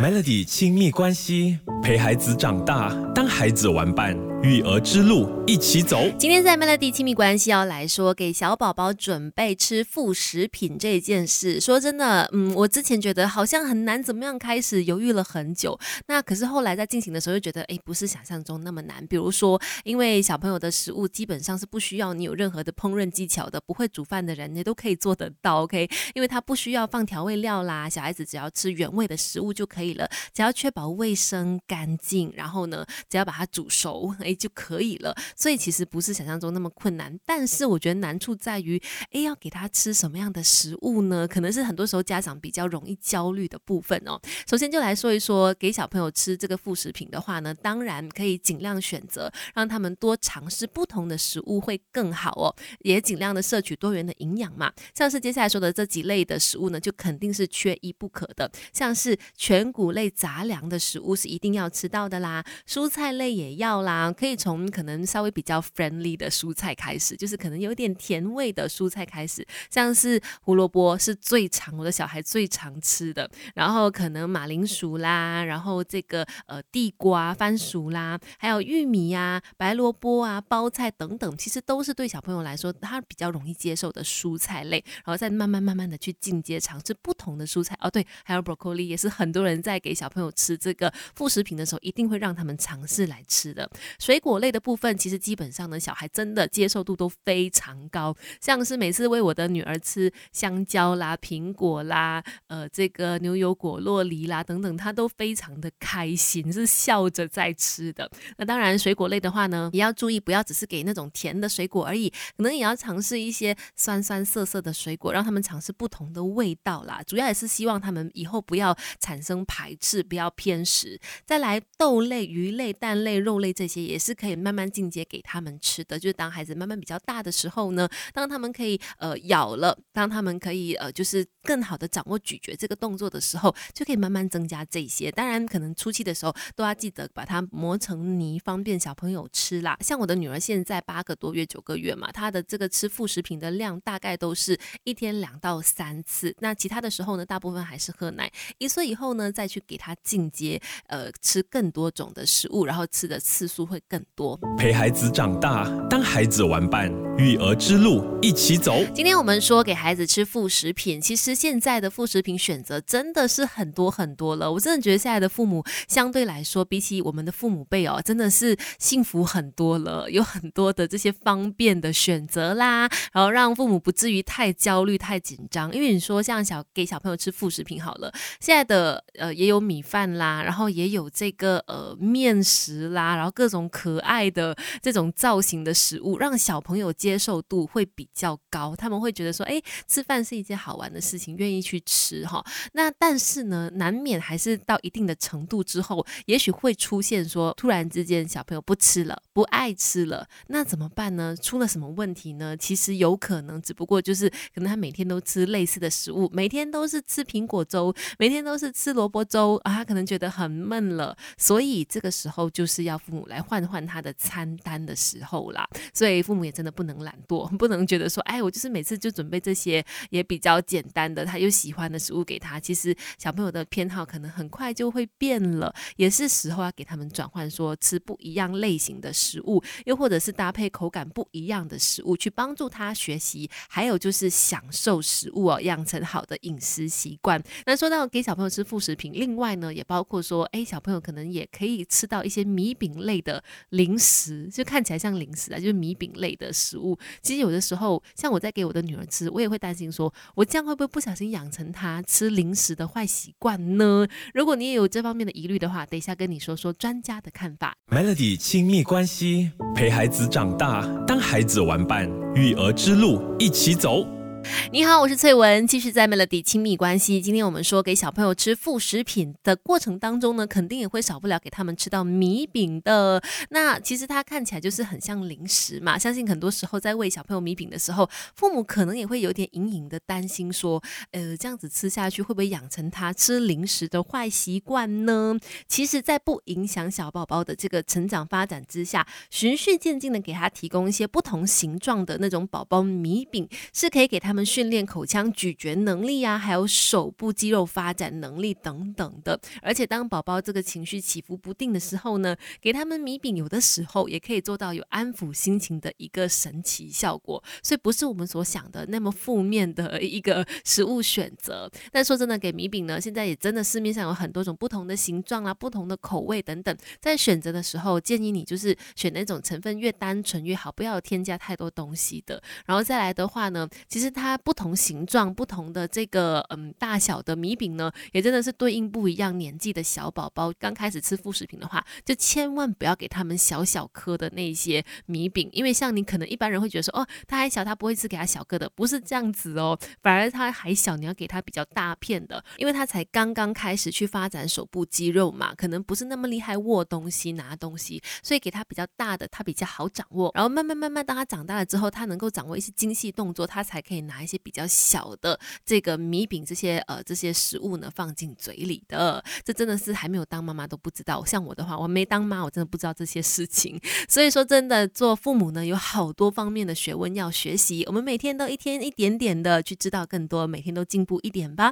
Melody 亲密关系，陪孩子长大，当孩子玩伴，育儿之路一起走。今天在 Melody 亲密关系要来说给小宝宝准备吃副食品这件事。说真的，嗯，我之前觉得好像很难，怎么样开始犹豫了很久。那可是后来在进行的时候，就觉得哎，不是想象中那么难。比如说，因为小朋友的食物基本上是不需要你有任何的烹饪技巧的，不会煮饭的人你都可以做得到，OK？因为他不需要放调味料啦，小孩子只要吃原味的食物就可以。了，只要确保卫生干净，然后呢，只要把它煮熟，就可以了。所以其实不是想象中那么困难，但是我觉得难处在于，哎，要给他吃什么样的食物呢？可能是很多时候家长比较容易焦虑的部分哦。首先就来说一说，给小朋友吃这个副食品的话呢，当然可以尽量选择让他们多尝试不同的食物会更好哦，也尽量的摄取多元的营养嘛。像是接下来说的这几类的食物呢，就肯定是缺一不可的，像是全。谷类杂粮的食物是一定要吃到的啦，蔬菜类也要啦，可以从可能稍微比较 friendly 的蔬菜开始，就是可能有点甜味的蔬菜开始，像是胡萝卜是最常我的小孩最常吃的，然后可能马铃薯啦，然后这个呃地瓜、番薯啦，还有玉米呀、白萝卜啊、包菜等等，其实都是对小朋友来说他比较容易接受的蔬菜类，然后再慢慢慢慢的去进阶尝试不同的蔬菜哦，对，还有 broccoli 也是很多人在。给小朋友吃这个副食品的时候，一定会让他们尝试来吃的。水果类的部分，其实基本上呢，小孩真的接受度都非常高。像是每次喂我的女儿吃香蕉啦、苹果啦、呃，这个牛油果、洛梨啦等等，她都非常的开心，是笑着在吃的。那当然，水果类的话呢，也要注意，不要只是给那种甜的水果而已，可能也要尝试一些酸酸涩涩的水果，让他们尝试不同的味道啦。主要也是希望他们以后不要产生。排斥不要偏食，再来豆类、鱼类、蛋类、肉类这些也是可以慢慢进阶给他们吃的。就是当孩子慢慢比较大的时候呢，当他们可以呃咬了，当他们可以呃就是更好的掌握咀嚼这个动作的时候，就可以慢慢增加这些。当然，可能初期的时候都要记得把它磨成泥，方便小朋友吃啦。像我的女儿现在八个多月、九个月嘛，她的这个吃副食品的量大概都是一天两到三次。那其他的时候呢，大部分还是喝奶。一岁以后呢，再去给他进阶，呃，吃更多种的食物，然后吃的次数会更多。陪孩子长大，当孩子玩伴，育儿之路一起走。今天我们说给孩子吃副食品，其实现在的副食品选择真的是很多很多了。我真的觉得现在的父母相对来说，比起我们的父母辈哦，真的是幸福很多了，有很多的这些方便的选择啦，然后让父母不至于太焦虑、太紧张。因为你说像小给小朋友吃副食品好了，现在的呃。也有米饭啦，然后也有这个呃面食啦，然后各种可爱的这种造型的食物，让小朋友接接受度会比较高。他们会觉得说，哎，吃饭是一件好玩的事情，愿意去吃哈。那但是呢，难免还是到一定的程度之后，也许会出现说，突然之间小朋友不吃了，不爱吃了，那怎么办呢？出了什么问题呢？其实有可能，只不过就是可能他每天都吃类似的食物，每天都是吃苹果粥，每天都是吃萝卜。粥啊，他可能觉得很闷了，所以这个时候就是要父母来换换他的餐单的时候啦。所以父母也真的不能懒惰，不能觉得说，哎，我就是每次就准备这些也比较简单的，他又喜欢的食物给他。其实小朋友的偏好可能很快就会变了，也是时候要给他们转换，说吃不一样类型的食物，又或者是搭配口感不一样的食物，去帮助他学习，还有就是享受食物哦，养成好的饮食习惯。那说到给小朋友吃副食品。另外呢，也包括说，哎，小朋友可能也可以吃到一些米饼类的零食，就看起来像零食啊，就是米饼类的食物。其实有的时候，像我在给我的女儿吃，我也会担心说，我这样会不会不小心养成她吃零食的坏习惯呢？如果你也有这方面的疑虑的话，等一下跟你说说专家的看法。Melody 亲密关系，陪孩子长大，当孩子玩伴，育儿之路一起走。你好，我是翠文，继续在 Melody 亲密关系。今天我们说给小朋友吃副食品的过程当中呢，肯定也会少不了给他们吃到米饼的。那其实它看起来就是很像零食嘛。相信很多时候在喂小朋友米饼的时候，父母可能也会有点隐隐的担心，说，呃，这样子吃下去会不会养成他吃零食的坏习惯呢？其实，在不影响小宝宝的这个成长发展之下，循序渐进的给他提供一些不同形状的那种宝宝米饼，是可以给他。他们训练口腔咀嚼能力啊，还有手部肌肉发展能力等等的。而且当宝宝这个情绪起伏不定的时候呢，给他们米饼，有的时候也可以做到有安抚心情的一个神奇效果。所以不是我们所想的那么负面的一个食物选择。但说真的，给米饼呢，现在也真的市面上有很多种不同的形状啊，不同的口味等等，在选择的时候，建议你就是选那种成分越单纯越好，不要添加太多东西的。然后再来的话呢，其实它它不同形状、不同的这个嗯大小的米饼呢，也真的是对应不一样年纪的小宝宝。刚开始吃副食品的话，就千万不要给他们小小颗的那些米饼，因为像你可能一般人会觉得说，哦，他还小，他不会吃给他小个的，不是这样子哦，反而他还小，你要给他比较大片的，因为他才刚刚开始去发展手部肌肉嘛，可能不是那么厉害握东西、拿东西，所以给他比较大的，他比较好掌握。然后慢慢慢慢，当他长大了之后，他能够掌握一些精细动作，他才可以拿一些比较小的这个米饼这些呃这些食物呢放进嘴里的。这真的是还没有当妈妈都不知道。像我的话，我没当妈，我真的不知道这些事情。所以说，真的做父母呢，有好多方面的学问要学习。我们每天都一天一点点的去知道更多，每天都进步一点吧。